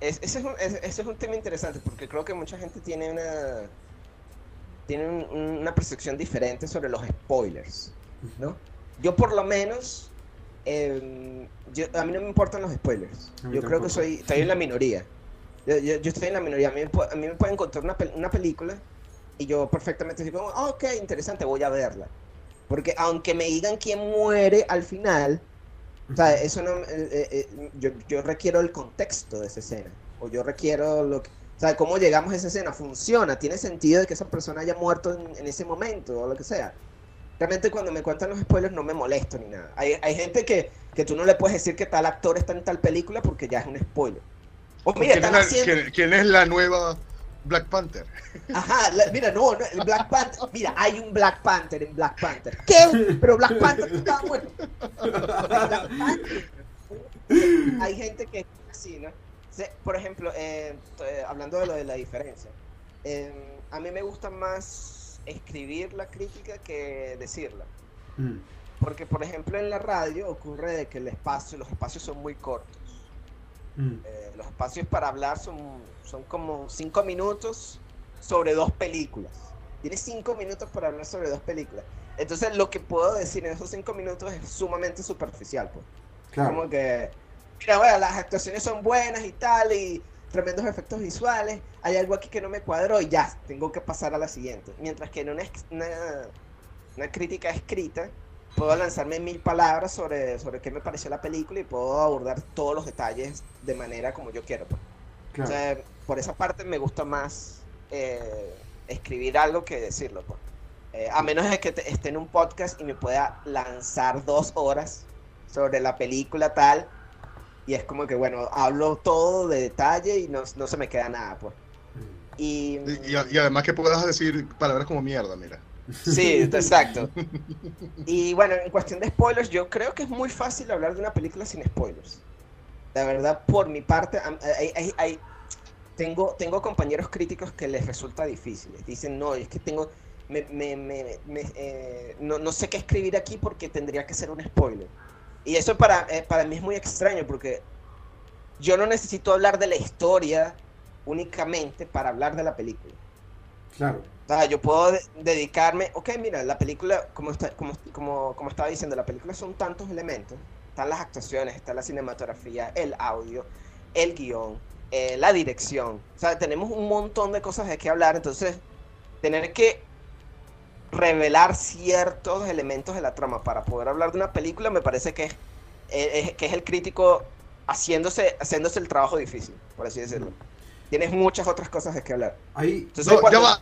C: es- ese, es un, es- ese es un tema interesante porque creo que mucha gente tiene una, tiene un- una percepción diferente sobre los spoilers, ¿no? Yo por lo menos, em, yo- a mí no me importan los spoilers. Yo creo que soy, estoy en la minoría. Yo, yo- yo estoy en la minoría. A mí, a mí me pueden contar una, una película y yo perfectamente digo, "Ah, ok, interesante, voy a verla. Porque aunque me digan quién muere al final, o sea, eso no, eh, eh, eh, yo, yo requiero el contexto de esa escena. O yo requiero lo que, o sea, cómo llegamos a esa escena. Funciona, tiene sentido de que esa persona haya muerto en, en ese momento o lo que sea. Realmente cuando me cuentan los spoilers no me molesto ni nada. Hay, hay gente que, que tú no le puedes decir que tal actor está en tal película porque ya es un spoiler. O mira,
B: ¿Quién,
C: están
B: es la,
C: haciendo...
B: quién- quién es la nueva Black Panther?
C: Ajá, la- mira, no, no, el Black Panther. Mira, hay un Black Panther en Black Panther. ¿Qué? Pero Black Panther estaba muerto. Black Panther. Hay gente que es así, ¿no? Por ejemplo, eh, eh, hablando de lo de la diferencia, eh, a mí me gusta más escribir la crítica que decirla.
A: Mm,
C: Porque, por ejemplo, en la radio ocurre de que el espacio, los espacios son muy cortos.
A: Mm,
C: Eh, los espacios para hablar son, son como cinco minutos sobre dos películas. Tienes cinco minutos para hablar sobre dos películas. Entonces lo que puedo decir en esos cinco minutos es sumamente superficial. Pues.
A: claro.
C: Como que, mira, bueno, las actuaciones son buenas y tal, y tremendos efectos visuales. Hay algo aquí que no me cuadró y ya, tengo que pasar a la siguiente. Mientras que en una, una, una crítica escrita, puedo lanzarme en mil palabras sobre, sobre qué me pareció la película y puedo abordar todos los detalles de manera como yo quiero. pues.
A: claro.
C: O sea, por esa parte me gusta más eh, escribir algo que decirlo. pues. Eh, a menos de que te- esté en un podcast y me pueda lanzar dos horas sobre la película tal. Y es como que, bueno, hablo todo de detalle y no, no se me queda nada, pues.
A: Mm,
C: y-
B: y además que puedas decir palabras como mierda, mira.
C: Sí, exacto. Y bueno, en cuestión de spoilers, yo creo que es muy fácil hablar de una película sin spoilers. La verdad, por mi parte, am- hay- hay- hay- tengo, tengo compañeros críticos que les resulta difícil. Dicen, no, es que tengo, me- me- me- me, eh, no, no sé qué escribir aquí porque tendría que ser un spoiler. Y eso para, eh, para mí es muy extraño porque yo no necesito hablar de la historia únicamente para hablar de la película.
A: Claro.
C: O sea, yo puedo de- dedicarme, ok, mira, la película, como, está, como, como, como estaba diciendo, la película son tantos elementos. Están las actuaciones, está la cinematografía, el audio, el guion, eh, la dirección. O sea, tenemos un montón de cosas de qué hablar. Entonces, tener que revelar ciertos elementos de la trama para poder hablar de una película me parece que es, eh, es- que es el crítico haciéndose, haciéndose el trabajo difícil, por así decirlo. Tienes muchas otras cosas de qué hablar.
A: Ahí,
C: Entonces,
B: No,
C: cuando-
B: ya va,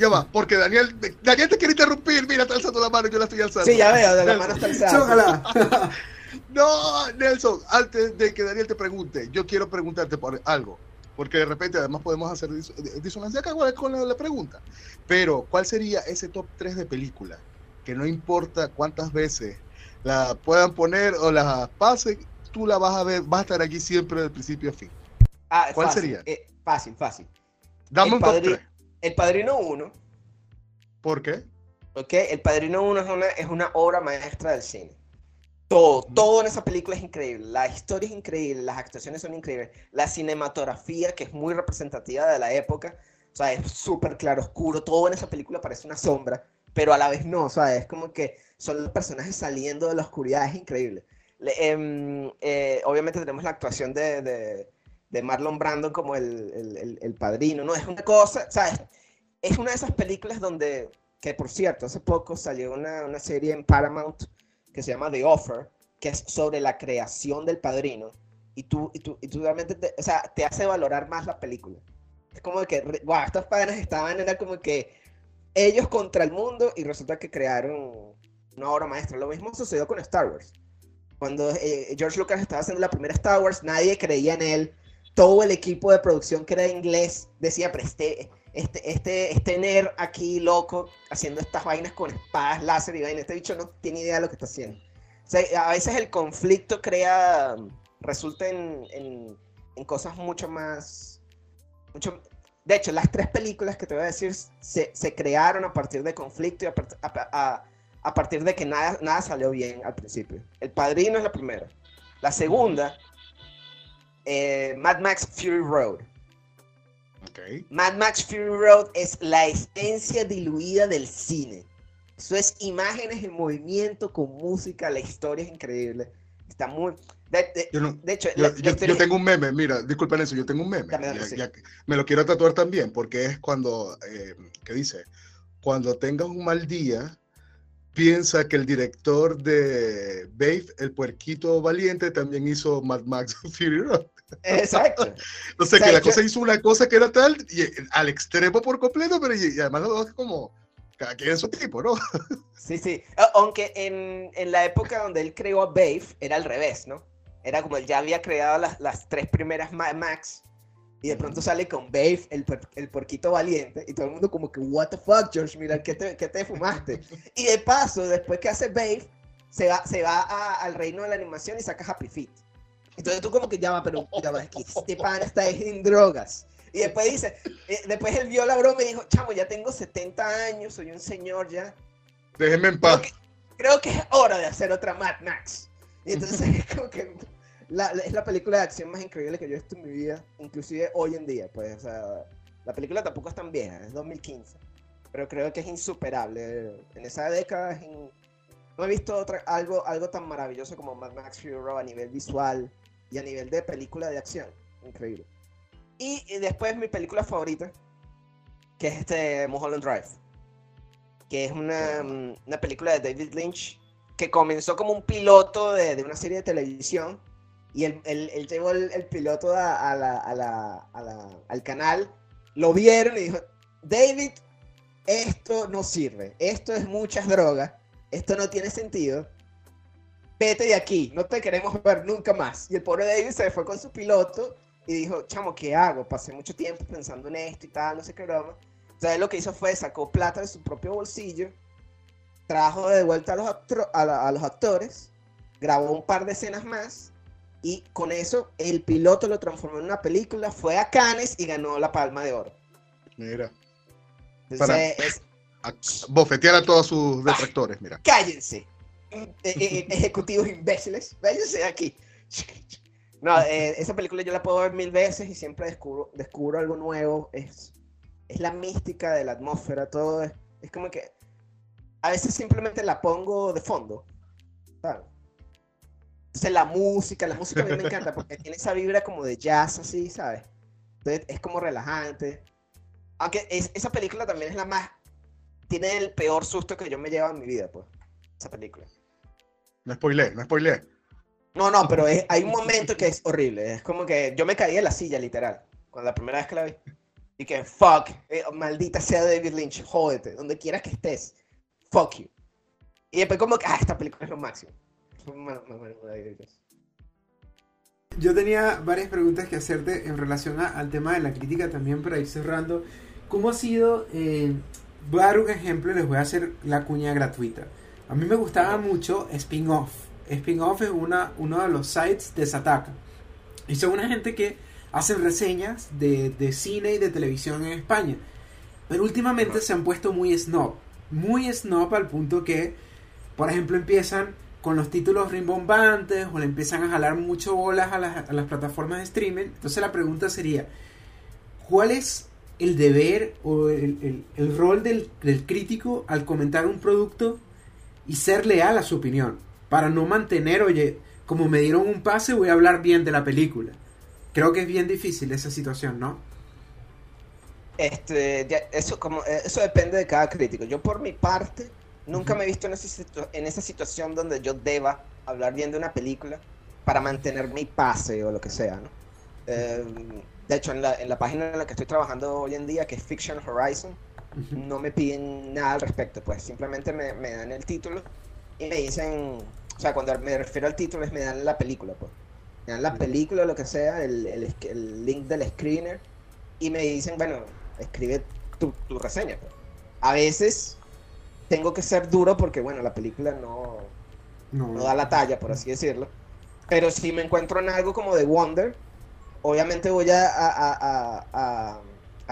B: ya va, porque Daniel, Daniel te quiere interrumpir, mira, está alzando la mano, yo la estoy alzando.
C: Sí, ya veo, la
B: Nelson,
C: mano está alzada.
B: No, Nelson, antes de que Daniel te pregunte, yo quiero preguntarte por algo, porque de repente además podemos hacer dis- disonancia acá con con la, la pregunta. Pero, ¿cuál sería ese top 3 de película? Que no importa cuántas veces la puedan poner o la pasen, tú la vas a ver, vas a estar aquí siempre del principio a fin.
C: Ah,
B: ¿Cuál
C: fácil,
B: sería?
C: eh, fácil, fácil.
B: Dame
C: El
B: un top
C: padrino.
B: 3.
C: El Padrino 1,
B: ¿Por qué?
C: ¿ok? El Padrino 1 es una, es una obra maestra del cine. Todo, todo en esa película es increíble. La historia es increíble, las actuaciones son increíbles. La cinematografía, que es muy representativa de la época, o sea, es súper claro oscuro. Todo en esa película parece una sombra, pero a la vez no, o sea, es como que son los personajes saliendo de la oscuridad, es increíble. Le- em, eh, obviamente tenemos la actuación de, de- de Marlon Brando como el, el- el- padrino, ¿no? Es una cosa, ¿sabes? Es una de esas películas donde, que por cierto, hace poco salió una, una serie en Paramount que se llama The Offer, que es sobre la creación del padrino, y tú, y tú, y tú realmente, te, o sea, te hace valorar más la película. Es como que, wow, estos padres estaban, era como que ellos contra el mundo y resulta que crearon una obra maestra. Lo mismo sucedió con Star Wars. Cuando eh, George Lucas estaba haciendo la primera Star Wars, nadie creía en él. Todo el equipo de producción que era inglés decía, pero este, este, este, este nerd aquí loco haciendo estas vainas con espadas láser y vainas, este bicho no tiene idea de lo que está haciendo. O sea, a veces el conflicto crea, resulta en, en, cosas mucho más, mucho, de hecho, las tres películas que te voy a decir se, se crearon a partir de conflicto y a, a, a, partir de que nada, nada salió bien al principio. El Padrino es la primera. La segunda, eh, Mad Max Fury Road.
B: Okay.
C: Mad Max Fury Road es la esencia diluida del cine. Eso es imágenes en movimiento con música, la historia es increíble. Está muy... De, de,
B: yo, no,
C: de, hecho,
B: yo,
C: la,
B: yo, yo, tengo un meme, mira, disculpen eso, yo tengo un meme.
C: Dame,
B: ya,
C: sí.
B: ya, me lo quiero tatuar también, porque es cuando, eh, ¿qué dice? Cuando tengas un mal día, piensa que el director de Babe, el puerquito valiente, también hizo Mad Max Fury Road.
C: Exacto.
B: o sea,
C: O sea,
B: que la
C: yo-
B: cosa hizo una cosa que era tal, y al extremo por completo, pero y, y además los dos como, cada quien es su tipo, ¿no?
C: Sí, sí. Aunque en, en la época donde él creó a Babe, era al revés, ¿no? Era como él ya había creado las, las tres primeras Mad Max. Y de pronto sale con Babe, el, el porquito valiente. Y todo el mundo como que, what the fuck, George Miller, ¿qué te, qué te fumaste? Y de paso, después que hace Babe, se va, se va a- al reino de la animación y saca Happy Feet. Entonces tú como que ya va, pero ya va, es que este pan está en drogas. Y después dice, eh, después él vio la broma y dijo, chamo, ya tengo 70 años, soy un señor ya.
B: Déjenme en paz.
C: Creo que, creo que es hora de hacer otra Mad Max. Y entonces es como que la- la- es la película de acción más increíble que yo he visto en mi vida, inclusive hoy en día. Pues, o sea, la película tampoco es tan vieja, es 2015. Pero creo que es insuperable. En esa década es in- no he visto otra, algo, algo tan maravilloso como Mad Max Fury Road a nivel visual y a nivel de película de acción. Increíble. Y, y después mi película favorita, que es este Mulholland Drive que es una, mm, una película de David Lynch que comenzó como un piloto de, de una serie de televisión y él, él- él llevó el, el piloto a, a la- a la- la- al canal, lo vieron y dijo, David, esto no sirve, esto es muchas drogas, esto no tiene sentido, vete de aquí, no te queremos ver nunca más. Y el pobre David se fue con su piloto y dijo, chamo, ¿qué hago? Pasé mucho tiempo pensando en esto y tal, no sé qué broma. Entonces lo que hizo fue sacó plata de su propio bolsillo, trajo de vuelta a los, a, la- a los actores, grabó un par de escenas más y con eso el piloto lo transformó en una película, fue a Cannes y ganó la Palma de Oro.
B: Mira,
C: Entonces
B: Para-
C: es,
B: a- bofetear a todos sus detractores, mira.
C: cállense, eh, eh, ejecutivos imbéciles, váyanse de aquí. No, eh, esa película yo la puedo ver mil veces y siempre descubro, descubro algo nuevo. Es, es la mística de la atmósfera, todo es, es como que a veces simplemente la pongo de fondo. ¿sabes? Entonces la música, la música a mí me encanta porque tiene esa vibra como de jazz así, ¿sabes? Entonces es como relajante. Aunque es- esa película también es la más... Tiene el peor susto que yo me llevo en mi vida, pues. Esa película.
B: No spoilé, no spoilé.
C: No, no, pero es- hay un momento que es horrible. Es como que yo me caí de la silla, literal. Cuando la primera vez que la vi. Y que, fuck, eh, maldita sea David Lynch, jódete, donde quieras que estés. Fuck you. Y después como que, ah, esta película es lo máximo.
A: Yo tenía varias preguntas que hacerte en relación a- al tema de la crítica también para ir cerrando. ¿Cómo ha sido? eh, voy a dar un ejemplo y les voy a hacer la cuña gratuita. A mí me gustaba mucho Spin-Off. Spin-Off es una, uno de los sites de Sataka. Y son una gente que hacen reseñas de, de cine y de televisión en España. Pero últimamente se han puesto muy snob. Muy snob al punto que, por ejemplo, empiezan con los títulos rimbombantes o le empiezan a jalar mucho bolas a las, a las plataformas de streaming. Entonces la pregunta sería, ¿cuál es el deber o el, el- el rol del, del crítico al comentar un producto y ser leal a su opinión? Para no mantener, oye, como me dieron un pase voy a hablar bien de la película. Creo que es bien difícil esa situación, ¿no?
C: Este, eso, como, eh, eso depende de cada crítico. Yo por mi parte, nunca me he visto en esa, situ- en esa situación donde yo deba hablar bien de una película para mantener mi pase o lo que sea, ¿no? Eh, de hecho, en la, en la página en la que estoy trabajando hoy en día, que es Fiction Horizon, no me piden nada al respecto, pues simplemente me, me dan el título y me dicen, o sea, cuando me refiero al título es me dan la película, pues. me dan la película o lo que sea, el, el, el link del screener, y me dicen, bueno, escribe tu, tu reseña. pues. A veces tengo que ser duro porque, bueno, la película no,
A: No,
C: no da la talla, por así decirlo. Pero si me encuentro en algo como de Wonder, obviamente voy a, a, a, a-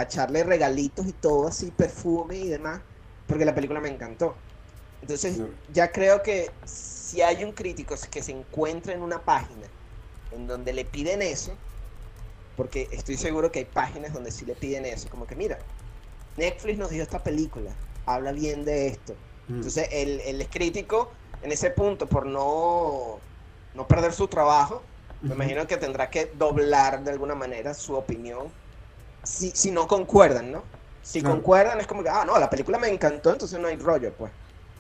C: echarle regalitos y todo así, perfume y demás, porque la película me encantó. Entonces, ya creo que si hay un crítico que se encuentra en una página en donde le piden eso, porque estoy seguro que hay páginas donde sí le piden eso, como que mira, Netflix nos dio esta película, habla bien de esto.
A: Mm.
C: Entonces, el, el crítico, en ese punto, por no, no perder su trabajo, me imagino que tendrá que doblar de alguna manera su opinión si, si no concuerdan, ¿no? Si
A: Claro.
C: concuerdan es como que, ah, no, la película me encantó, entonces no hay rollo, pues.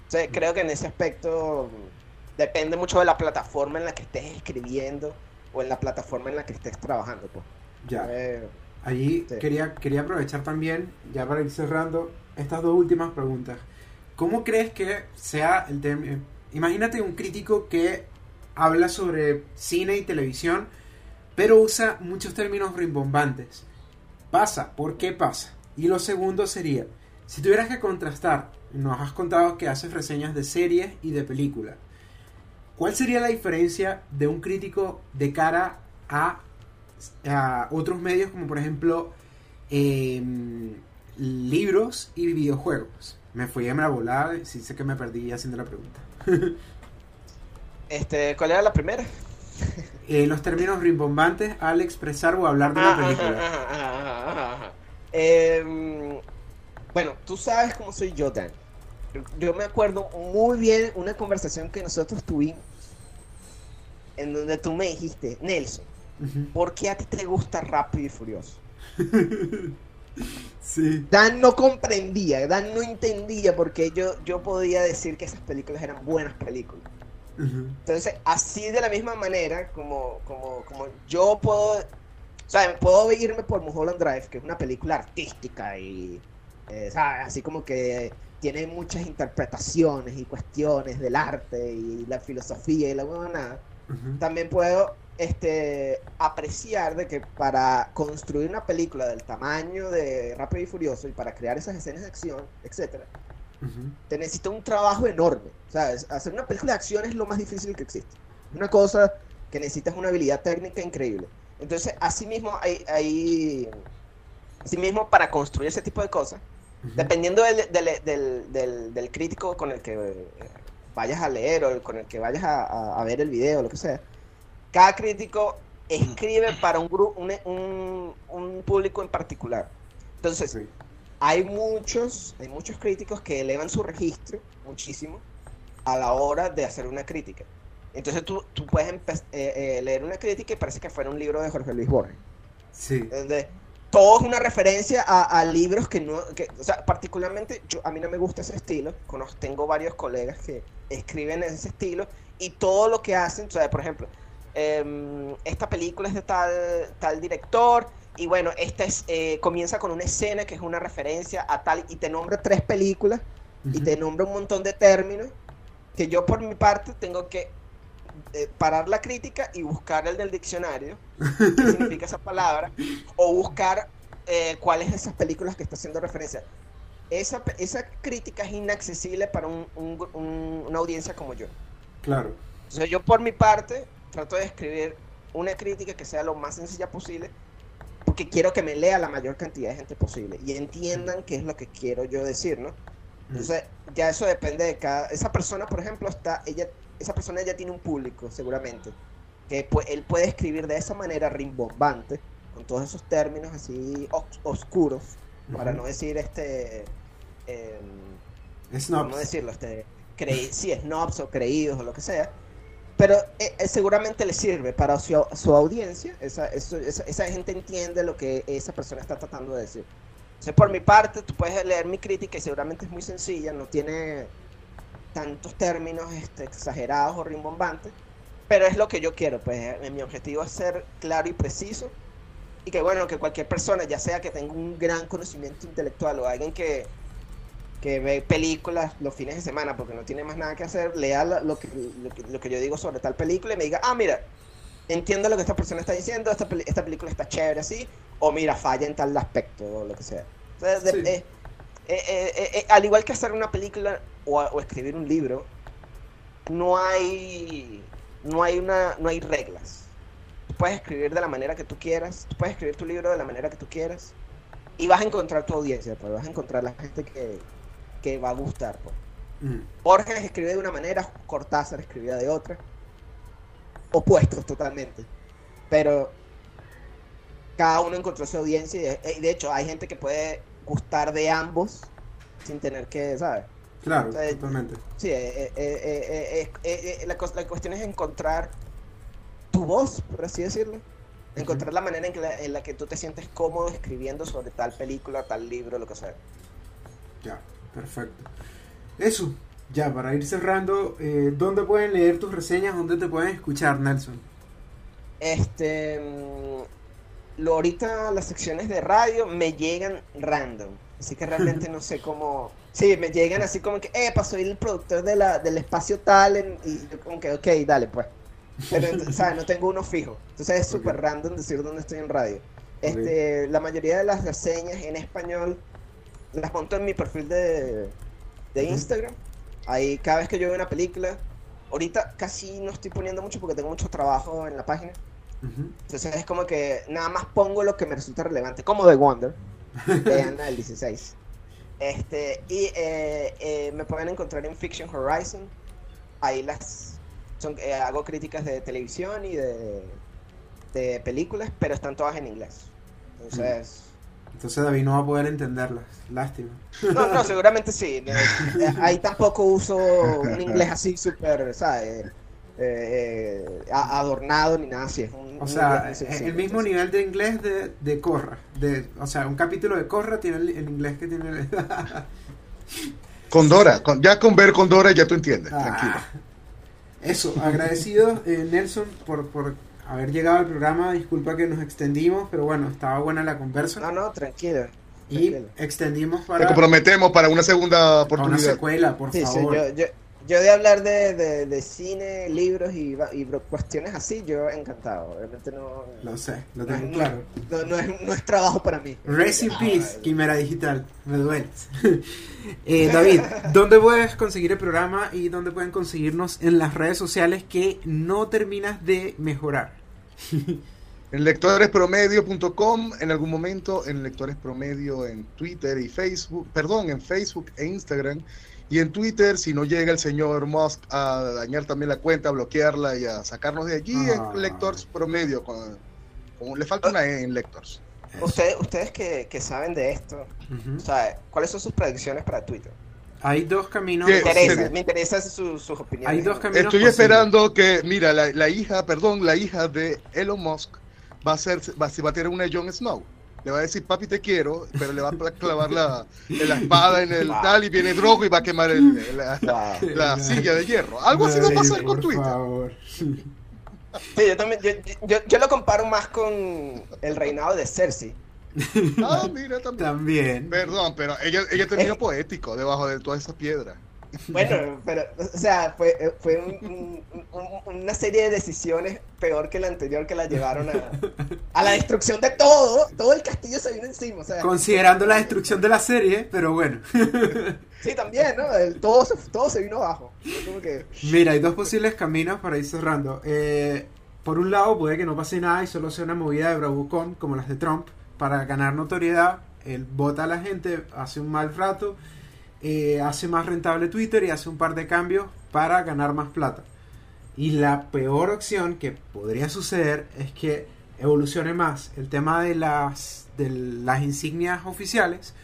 C: Entonces, creo que en ese aspecto mm, depende mucho de la plataforma en la que estés escribiendo o en la plataforma en la que estés trabajando, pues.
A: Ya.
C: Eh,
A: Allí
C: Sí.
A: quería, quería aprovechar también, ya para ir cerrando, estas dos últimas preguntas. ¿Cómo crees que sea el tema? eh, Imagínate un crítico que habla sobre cine y televisión, pero usa muchos términos rimbombantes. Pasa, ¿por qué pasa? Y lo segundo sería, si tuvieras que contrastar, nos has contado que haces reseñas de series y de películas, ¿cuál sería la diferencia de un crítico de cara a a otros medios como por ejemplo em, libros y videojuegos. Me fui a la volada, sí sé que me perdí haciendo la pregunta.
C: este, ¿Cuál era la primera?
A: Eh, los términos rimbombantes al expresar o hablar de una
C: Ah, ajá,
A: película.
C: ajá, ajá, ajá, ajá. Em, bueno, tú sabes cómo soy yo, Dan. Yo, me acuerdo muy bien una conversación que nosotros tuvimos en donde tú me dijiste, Nelson. ¿por qué a ti te gusta Rápido y Furioso?
A: Sí.
C: Dan no comprendía, Dan no entendía porque yo, yo podía decir que esas películas eran buenas películas.
A: Ujú.
C: Entonces, así de la misma manera, como, como, como yo puedo, o sea, puedo irme por Mulholland Drive, que es una película artística y, eh, ¿sabes? Así como que tiene muchas interpretaciones y cuestiones del arte y la filosofía y la huevonada.
A: Ujú.
C: También puedo este, apreciar de que para construir una película del tamaño de Rápido y Furioso y para crear esas escenas de acción, etcétera, te necesita un trabajo enorme. ¿sabes? Hacer una película de acción es lo más difícil que existe. Es una cosa que necesitas una habilidad técnica increíble. Entonces, asimismo, hay, hay asimismo para construir ese tipo de cosas, dependiendo del, del- del- del- crítico con el que vayas a leer o con el que vayas a, a- a ver el video, lo que sea, cada crítico escribe para un grupo, un, un- un público en particular. Entonces,
A: Sí.
C: hay muchos, hay muchos críticos que elevan su registro muchísimo a la hora de hacer una crítica. Entonces tú, tú puedes eh, eh, leer una crítica y parece que fuera un libro de Jorge Luis Borges.
A: Sí.
C: Donde todo es una referencia a, a libros que no, que, o sea, particularmente yo, a mí no me gusta ese estilo. Conozco, tengo varios colegas que escriben en ese estilo y todo lo que hacen, o sea, por ejemplo, em, esta película es de tal, tal director y bueno, esta es, eh, comienza con una escena que es una referencia a tal y te nombra tres películas y te nombra un montón de términos que yo por mi parte tengo que eh, parar la crítica y buscar el del diccionario, qué significa esa palabra, o buscar eh, cuáles de esas películas que está haciendo referencia. Esa, esa crítica es inaccesible para un- un una audiencia como yo.
A: Claro.
C: Entonces yo por mi parte trato de escribir una crítica que sea lo más sencilla posible porque quiero que me lea la mayor cantidad de gente posible y entiendan qué es lo que quiero yo decir, ¿no? Entonces, ya eso depende de cada. Esa persona, por ejemplo, está. ella Esa persona ya tiene un público, seguramente. Que él puede escribir de esa manera rimbombante, con todos esos términos así os- oscuros, para
A: Ujú.
C: no decir este. em,
A: Snobs.
C: ¿Cómo decirlo? Este, creí, sí, snobs o creídos o lo que sea. Pero eh, eh, seguramente le sirve para su, su audiencia. Esa, esa, esa gente entiende lo que esa persona está tratando de decir. Entonces, por mi parte, tú puedes leer mi crítica y seguramente es muy sencilla, no tiene tantos términos este, exagerados o rimbombantes, pero es lo que yo quiero, pues eh, mi objetivo es ser claro y preciso y que bueno, que cualquier persona, ya sea que tenga un gran conocimiento intelectual o alguien que, que ve películas los fines de semana porque no tiene más nada que hacer, lea lo que, lo que, lo que yo digo sobre tal película y me diga, ah, mira, entiendo lo que esta persona está diciendo, esta, esta película está chévere así, o mira, falla en tal aspecto, o lo que sea. Entonces,
A: Sí.
C: eh, eh, eh, al igual que hacer una película o, o escribir un libro, no hay, no hay una, no hay reglas. Tú puedes escribir de la manera que tú quieras, tú puedes escribir tu libro de la manera que tú quieras, y vas a encontrar tu audiencia, pues, vas a encontrar la gente que, que va a gustar. Pues.
A: Mm,
C: Borges escribe de una manera, Cortázar escribía de otra. Opuestos totalmente. Pero cada uno encontró su audiencia y de, y de hecho hay gente que puede gustar de ambos sin tener que, ¿sabes?
A: Claro, totalmente.
C: Sí, eh, eh, eh, eh, eh, eh, eh, la, cuestión es encontrar tu voz, por así decirlo. Encontrar la manera en, que la, en la que tú te sientes cómodo escribiendo sobre tal película, tal libro, lo que sea.
A: Ya, perfecto. Eso, ya, para ir cerrando, eh, ¿dónde pueden leer tus reseñas? ¿Dónde te pueden escuchar, Nelson?
C: Este, mm, lo ahorita las secciones de radio me llegan random, así que realmente no sé cómo. Sí, me llegan así como que, eh, soy el productor de la, del espacio tal, en- y yo como que, ok, dale, pues. Pero, ¿sabes? No tengo uno fijo, entonces es súper random decir dónde estoy en radio. Este, la mayoría de las reseñas en español las monto en mi perfil de, de. Instagram. Ahí cada vez que yo veo una película, ahorita casi no estoy poniendo mucho porque tengo mucho trabajo en la página. Entonces es como que nada más pongo lo que me resulta relevante, como The Wonder, vean el 16. Este, y eh, eh, me pueden encontrar en Fiction Horizon. Ahí las son, eh, hago críticas de televisión y de, de películas, pero están todas en inglés. Entonces,
A: Entonces David no va a poder entenderlas. Lástima.
C: no, no, seguramente sí. Eh, eh, ahí tampoco uso un inglés así súper, ¿sabes? Eh, eh, adornado ni nada así. Es un,
A: O
C: un
A: sea, es
C: sencillo,
A: el mismo
C: entonces-
A: nivel de inglés de, de Corra. De, o sea, un capítulo de Corra tiene el, el inglés que tiene el...
B: Con Dora, con- ya con ver con Dora ya tú entiendes,
A: Ah,
B: tranquilo.
A: Eso, agradecido eh, Nelson por, por haber llegado al programa. Disculpa que nos extendimos, pero bueno, estaba buena la conversa.
C: No, no, tranquilo.
A: y
C: tranquilo.
A: extendimos
B: Te
A: para,
B: comprometemos para una segunda
A: para una
B: oportunidad.
A: secuela, por
C: Sí, sí,
A: favor.
C: yo, yo, yo de hablar de, de, de cine, libros y, y cuestiones así, yo encantado. Realmente no,
A: Lo sé, lo
C: no,
A: tengo
C: no-
A: claro.
C: no- no es, no es trabajo para mí.
A: In
C: Ah,
A: peace, Quimera Digital. Me dueles. Eh, David, ¿dónde puedes conseguir el programa y dónde pueden conseguirnos en las redes sociales que no terminas de mejorar?
B: En lectorespromedio.com, en algún momento en Lectores Promedio en Twitter y Facebook, perdón, en Facebook e Instagram. Y en Twitter, si no llega el señor Musk a dañar también la cuenta, a bloquearla y a sacarnos de allí,
A: Ah.
B: en Lectores Promedio. Con, con- le falta una E en Lectors.
C: Ustedes, ustedes que, que saben de esto, o sea, ¿cuáles son sus predicciones para Twitter?
A: Hay dos caminos.
C: Me interesa, me interesan su- sus opiniones.
A: Hay dos caminos.
B: Estoy
A: posibles.
B: esperando que, mira, la, la hija, perdón, la hija de Elon Musk va a ser, va, a- va a tener una Jon Snow. Le va a decir, papi, te quiero, pero le va a clavar la, la espada en el
C: Wow.
B: tal y viene Drogo y va a quemar el- la,
C: Wow.
B: la silla de hierro. Algo así va a pasar con
A: por
B: Twitter.
A: favor.
C: Sí, yo también, yo, yo, yo lo comparo más con el reinado de Cersei.
B: Ah, mira, también.
A: También.
B: Perdón, pero ella, ella terminó
C: Eh.
B: poético debajo de toda esa piedra.
C: Bueno, pero, o sea, fue, fue un- un- un- una serie de decisiones peor que la anterior que la llevaron a, a la destrucción de todo. Todo el castillo se vino encima. O sea,
A: Considerando la destrucción de la serie, pero bueno.
C: sí, también, ¿no? El- todo, se, todo se vino abajo. Fue como que,
A: Mira, hay dos posibles caminos para ir cerrando. Eh, por un lado, puede que no pase nada y solo sea una movida de bravucón como las de Trump para ganar notoriedad. Él vota a la gente, hace un mal rato, eh, hace más rentable Twitter y hace un par de cambios para ganar más plata. Y la peor opción que podría suceder es que evolucione más el tema de las, de las insignias oficiales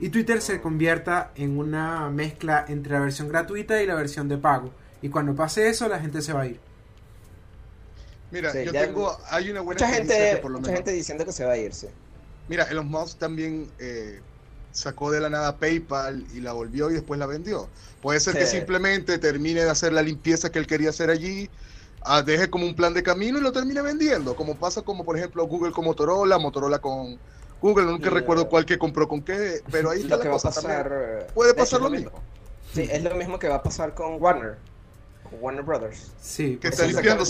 A: y Twitter se convierta en una mezcla entre la versión gratuita y la versión de pago. Y cuando pase eso, la gente se va a ir.
B: Mira,
C: Sí,
B: yo tengo, hay una buena
C: mucha
B: noticia
C: gente,
B: que por lo
C: mucha
B: menos-
C: gente diciendo que se va a irse.
B: Mira, Elon Musk también eh, sacó de la nada PayPal y la volvió y después la vendió. Puede ser que simplemente termine de hacer la limpieza que él quería hacer allí, ah, deje como un plan de camino y lo termine vendiendo, como pasa como por ejemplo Google con Motorola, Motorola con Google, nunca
C: Sí,
B: recuerdo cuál que compró con qué, pero ahí está
C: Lo que va a pasar.
B: también.
C: eh,
B: Puede
C: hecho,
B: pasar
C: es
B: lo
C: mismo.
B: mismo.
C: Sí, es lo mismo que va a pasar con Warner. Con Warner Brothers.
A: Sí,
B: Que
A: por
B: está limpiando,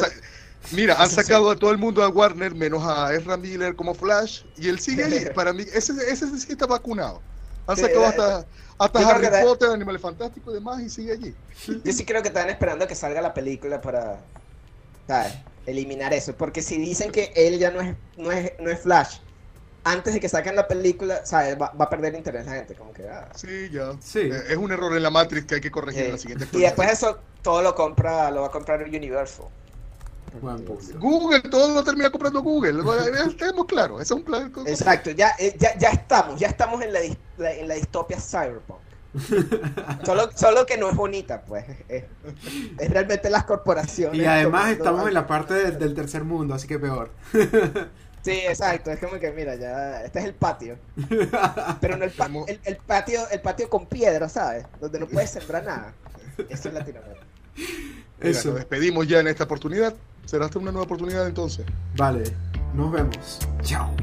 B: Mira, han sacado a todo el mundo a Warner menos a Ezra Miller como Flash y él sigue allí. Para mí, ese, ese sí está vacunado. Han sacado
C: eh,
B: hasta, hasta
C: yo creo
B: Harry
C: que
B: Potter, Animales Fantásticos y demás y sigue allí.
C: Yo sí creo que están esperando a que salga la película para, ¿sabes? Eliminar eso. Porque si dicen que él ya no es, no es, no es Flash, antes de que saquen la película, ¿sabes? Va, va a perder interés la gente. Como que, ah.
B: Sí, ya.
A: Sí.
B: Eh, es un error en la Matrix que hay que corregir en la
C: Eh,
B: siguiente
C: y después eso todo lo compra, lo va a comprar Universal.
B: Google, todo lo termina comprando Google. Estemos claros, es un plan.
C: Exacto, ya, eh, ya, ya estamos, ya estamos en la, en la distopia cyberpunk. solo, solo que no es bonita, pues. Es, es realmente las corporaciones.
A: Y además estamos en la parte de- del tercer mundo, así que peor.
C: Sí, exacto, es como que mira, ya, este es el patio. Pero no el, pa- el, el patio, el patio con piedra, ¿sabes? Donde no puedes sembrar nada. Eso es Latinoamérica.
A: Eso.
B: Nos despedimos ya en esta oportunidad. Será hasta una nueva oportunidad entonces.
A: Vale, nos vemos. Chao.